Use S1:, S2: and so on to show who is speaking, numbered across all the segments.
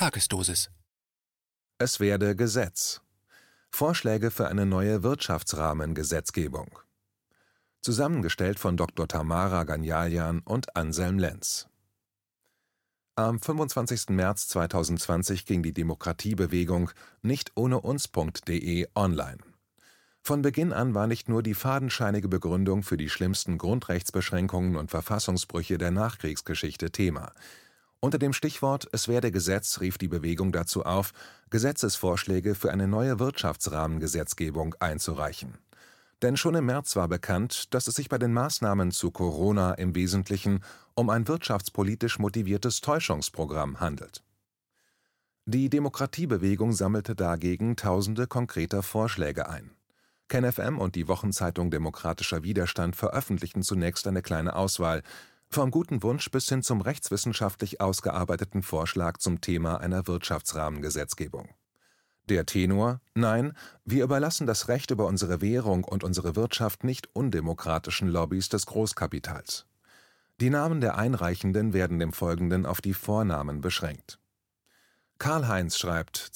S1: Tagesdosis.
S2: Es werde Gesetz. Vorschläge für eine neue Wirtschaftsrahmengesetzgebung. Zusammengestellt von Dr. Tamara Ganjalian und Anselm Lenz. Am 25. März 2020 ging die Demokratiebewegung nicht ohne uns.de online. Von Beginn an war nicht nur die fadenscheinige Begründung für die schlimmsten Grundrechtsbeschränkungen und Verfassungsbrüche der Nachkriegsgeschichte Thema. Unter dem Stichwort Es werde Gesetz rief die Bewegung dazu auf, Gesetzesvorschläge für eine neue Wirtschaftsrahmengesetzgebung einzureichen. Denn schon im März war bekannt, dass es sich bei den Maßnahmen zu Corona im Wesentlichen um ein wirtschaftspolitisch motiviertes Täuschungsprogramm handelt. Die Demokratiebewegung sammelte dagegen tausende konkreter Vorschläge ein. KenFM und die Wochenzeitung Demokratischer Widerstand veröffentlichten zunächst eine kleine Auswahl, vom guten Wunsch bis hin zum rechtswissenschaftlich ausgearbeiteten Vorschlag zum Thema einer Wirtschaftsrahmengesetzgebung. Der Tenor: Nein, wir überlassen das Recht über unsere Währung und unsere Wirtschaft nicht undemokratischen Lobbys des Großkapitals. Die Namen der Einreichenden werden im Folgenden auf die Vornamen beschränkt. Karl-Heinz schreibt: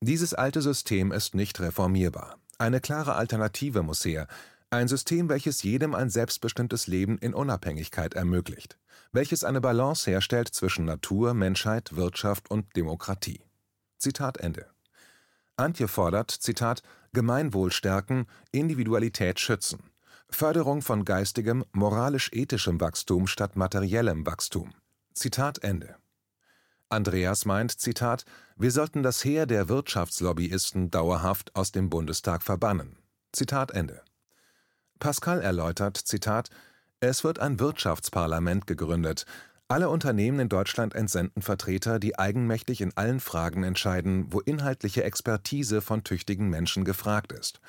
S2: Dieses alte System ist nicht reformierbar. Eine klare Alternative muss her, ein System, welches jedem ein selbstbestimmtes Leben in Unabhängigkeit ermöglicht, welches eine Balance herstellt zwischen Natur, Menschheit, Wirtschaft und Demokratie. Zitat Ende. Antje fordert, Zitat, Gemeinwohl stärken, Individualität schützen, Förderung von geistigem, moralisch-ethischem Wachstum statt materiellem Wachstum. Zitat Ende. Andreas meint, Zitat, wir sollten das Heer der Wirtschaftslobbyisten dauerhaft aus dem Bundestag verbannen. Zitat Ende. Pascal erläutert, Zitat, es wird ein Wirtschaftsparlament gegründet. Alle Unternehmen in Deutschland entsenden Vertreter, die eigenmächtig in allen Fragen entscheiden, wo inhaltliche Expertise von tüchtigen Menschen gefragt ist.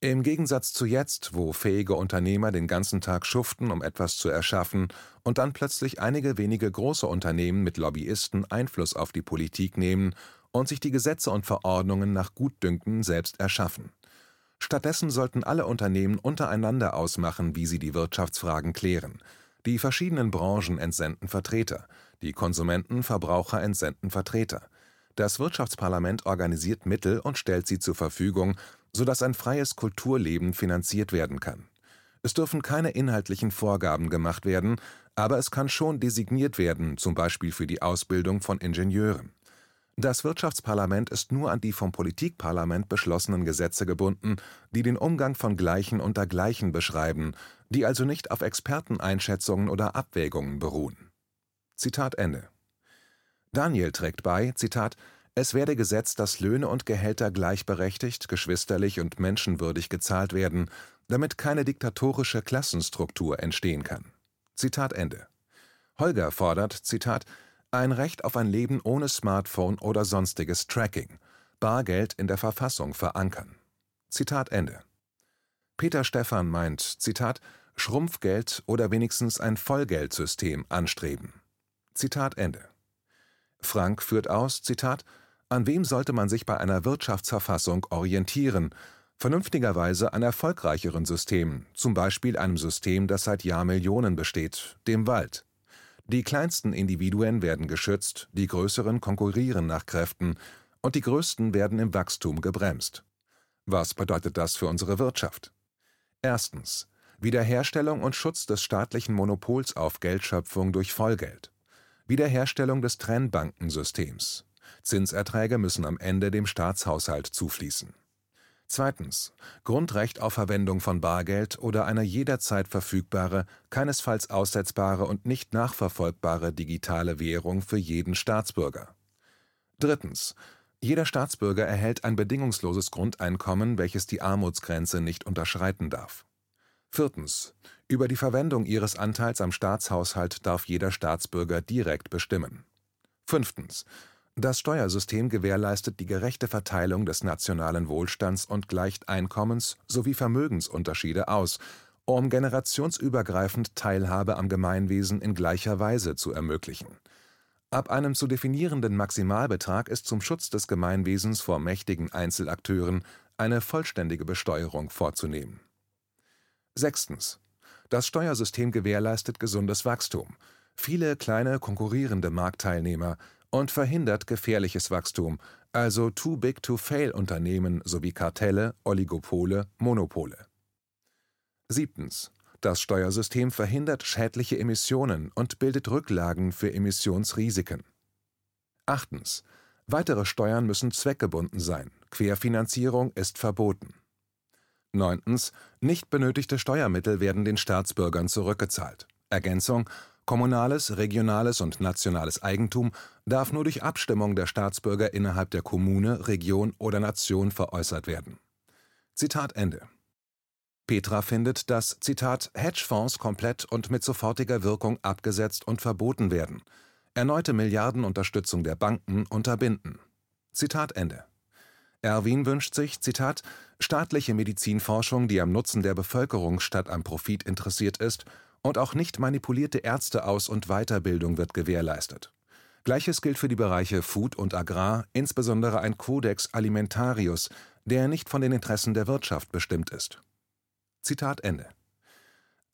S2: Im Gegensatz zu jetzt, wo fähige Unternehmer den ganzen Tag schuften, um etwas zu erschaffen, und dann plötzlich einige wenige große Unternehmen mit Lobbyisten Einfluss auf die Politik nehmen und sich die Gesetze und Verordnungen nach Gutdünken selbst erschaffen. Stattdessen sollten alle Unternehmen untereinander ausmachen, wie sie die Wirtschaftsfragen klären. Die verschiedenen Branchen entsenden Vertreter, die Konsumenten, Verbraucher entsenden Vertreter. Das Wirtschaftsparlament organisiert Mittel und stellt sie zur Verfügung, sodass ein freies Kulturleben finanziert werden kann. Es dürfen keine inhaltlichen Vorgaben gemacht werden, aber es kann schon designiert werden, zum Beispiel für die Ausbildung von Ingenieuren. Das Wirtschaftsparlament ist nur an die vom Politikparlament beschlossenen Gesetze gebunden, die den Umgang von Gleichen unter Gleichen beschreiben, die also nicht auf Experteneinschätzungen oder Abwägungen beruhen. Zitat Ende. Daniel trägt bei, Zitat, es werde gesetzt, dass Löhne und Gehälter gleichberechtigt, geschwisterlich und menschenwürdig gezahlt werden, damit keine diktatorische Klassenstruktur entstehen kann. Zitat Ende. Holger fordert, Zitat, ein Recht auf ein Leben ohne Smartphone oder sonstiges Tracking, Bargeld in der Verfassung verankern. Zitat Ende. Peter Stephan meint, Zitat, Schrumpfgeld oder wenigstens ein Vollgeldsystem anstreben. Zitat Ende. Frank führt aus, Zitat, an wem sollte man sich bei einer Wirtschaftsverfassung orientieren? Vernünftigerweise an erfolgreicheren Systemen, zum Beispiel einem System, das seit Jahrmillionen besteht, dem Wald. Die kleinsten Individuen werden geschützt, die größeren konkurrieren nach Kräften und die größten werden im Wachstum gebremst. Was bedeutet das für unsere Wirtschaft? Erstens. Wiederherstellung und Schutz des staatlichen Monopols auf Geldschöpfung durch Vollgeld. Wiederherstellung des Trennbankensystems. Zinserträge müssen am Ende dem Staatshaushalt zufließen. Zweitens. Grundrecht auf Verwendung von Bargeld oder eine jederzeit verfügbare, keinesfalls aussetzbare und nicht nachverfolgbare digitale Währung für jeden Staatsbürger. Drittens. Jeder Staatsbürger erhält ein bedingungsloses Grundeinkommen, welches die Armutsgrenze nicht unterschreiten darf. Viertens. Über die Verwendung ihres Anteils am Staatshaushalt darf jeder Staatsbürger direkt bestimmen. Fünftens. Das Steuersystem gewährleistet die gerechte Verteilung des nationalen Wohlstands und gleicht Einkommens sowie Vermögensunterschiede aus, um generationsübergreifend Teilhabe am Gemeinwesen in gleicher Weise zu ermöglichen. Ab einem zu definierenden Maximalbetrag ist zum Schutz des Gemeinwesens vor mächtigen Einzelakteuren eine vollständige Besteuerung vorzunehmen. Sechstens. Das Steuersystem gewährleistet gesundes Wachstum. Viele kleine konkurrierende Marktteilnehmer und verhindert gefährliches Wachstum, also Too-Big-to-Fail-Unternehmen sowie Kartelle, Oligopole, Monopole. Siebtens. Das Steuersystem verhindert schädliche Emissionen und bildet Rücklagen für Emissionsrisiken. Achtens. Weitere Steuern müssen zweckgebunden sein. Querfinanzierung ist verboten. Neuntens. Nicht benötigte Steuermittel werden den Staatsbürgern zurückgezahlt. Ergänzung Kommunales, regionales und nationales Eigentum darf nur durch Abstimmung der Staatsbürger innerhalb der Kommune, Region oder Nation veräußert werden. Zitat Ende. Petra findet, dass Zitat Hedgefonds komplett und mit sofortiger Wirkung abgesetzt und verboten werden, erneute Milliardenunterstützung der Banken unterbinden. Zitat Ende. Erwin wünscht sich, Zitat, staatliche Medizinforschung, die am Nutzen der Bevölkerung statt am Profit interessiert ist und auch nicht manipulierte Ärzteaus- und Weiterbildung wird gewährleistet. Gleiches gilt für die Bereiche Food und Agrar, insbesondere ein Codex Alimentarius, der nicht von den Interessen der Wirtschaft bestimmt ist. Zitat Ende.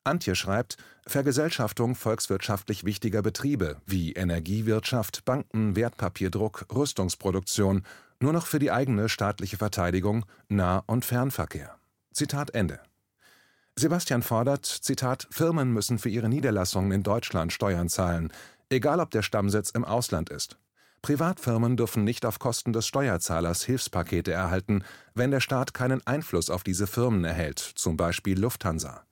S2: Antje schreibt, Vergesellschaftung volkswirtschaftlich wichtiger Betriebe wie Energiewirtschaft, Banken, Wertpapierdruck, Rüstungsproduktion nur noch für die eigene staatliche Verteidigung, Nah- und Fernverkehr. Zitat Ende. Sebastian fordert, Zitat, Firmen müssen für ihre Niederlassungen in Deutschland Steuern zahlen, egal ob der Stammsitz im Ausland ist. Privatfirmen dürfen nicht auf Kosten des Steuerzahlers Hilfspakete erhalten, wenn der Staat keinen Einfluss auf diese Firmen erhält, zum Beispiel Lufthansa.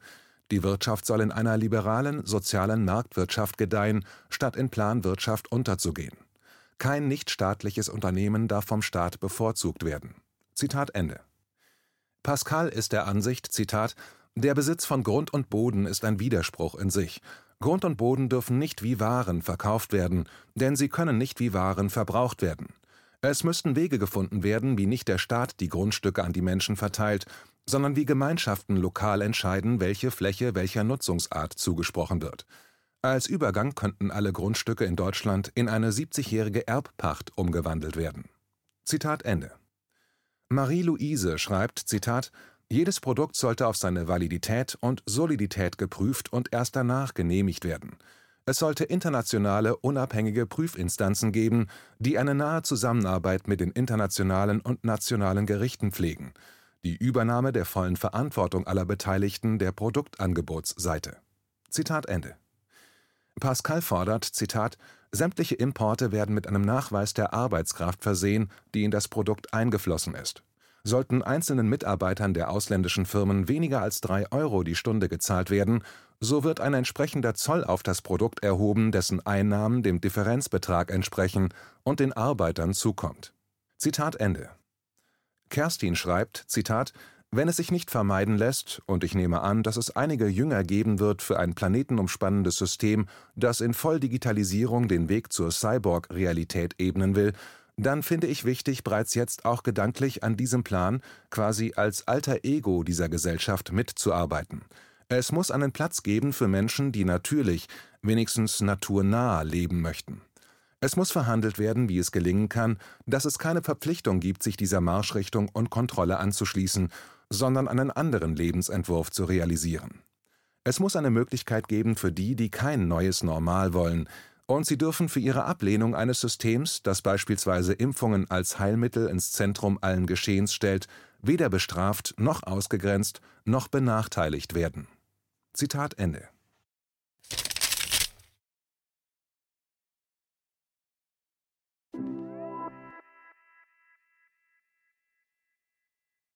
S2: Die Wirtschaft soll in einer liberalen, sozialen Marktwirtschaft gedeihen, statt in Planwirtschaft unterzugehen. Kein nichtstaatliches Unternehmen darf vom Staat bevorzugt werden. Zitat Ende. Pascal ist der Ansicht, Zitat, der Besitz von Grund und Boden ist ein Widerspruch in sich. Grund und Boden dürfen nicht wie Waren verkauft werden, denn sie können nicht wie Waren verbraucht werden. Es müssten Wege gefunden werden, wie nicht der Staat die Grundstücke an die Menschen verteilt, sondern wie Gemeinschaften lokal entscheiden, welche Fläche welcher Nutzungsart zugesprochen wird. Als Übergang könnten alle Grundstücke in Deutschland in eine 70-jährige Erbpacht umgewandelt werden. Zitat Ende. Marie-Louise schreibt, Zitat, jedes Produkt sollte auf seine Validität und Solidität geprüft und erst danach genehmigt werden. Es sollte internationale, unabhängige Prüfinstanzen geben, die eine nahe Zusammenarbeit mit den internationalen und nationalen Gerichten pflegen. Die Übernahme der vollen Verantwortung aller Beteiligten der Produktangebotsseite. Zitat Ende. Pascal fordert, Zitat, sämtliche Importe werden mit einem Nachweis der Arbeitskraft versehen, die in das Produkt eingeflossen ist. Sollten einzelnen Mitarbeitern der ausländischen Firmen weniger als drei Euro die Stunde gezahlt werden, so wird ein entsprechender Zoll auf das Produkt erhoben, dessen Einnahmen dem Differenzbetrag entsprechen und den Arbeitern zukommt. Zitat Ende. Kerstin schreibt, Zitat, wenn es sich nicht vermeiden lässt, und ich nehme an, dass es einige Jünger geben wird für ein planetenumspannendes System, das in Volldigitalisierung den Weg zur Cyborg-Realität ebnen will, dann finde ich wichtig, bereits jetzt auch gedanklich an diesem Plan, quasi als alter Ego dieser Gesellschaft mitzuarbeiten. Es muss einen Platz geben für Menschen, die natürlich, wenigstens naturnah leben möchten. Es muss verhandelt werden, wie es gelingen kann, dass es keine Verpflichtung gibt, sich dieser Marschrichtung und Kontrolle anzuschließen, sondern einen anderen Lebensentwurf zu realisieren. Es muss eine Möglichkeit geben für die, die kein neues Normal wollen, und sie dürfen für ihre Ablehnung eines Systems, das beispielsweise Impfungen als Heilmittel ins Zentrum allen Geschehens stellt, weder bestraft noch ausgegrenzt noch benachteiligt werden. Zitat Ende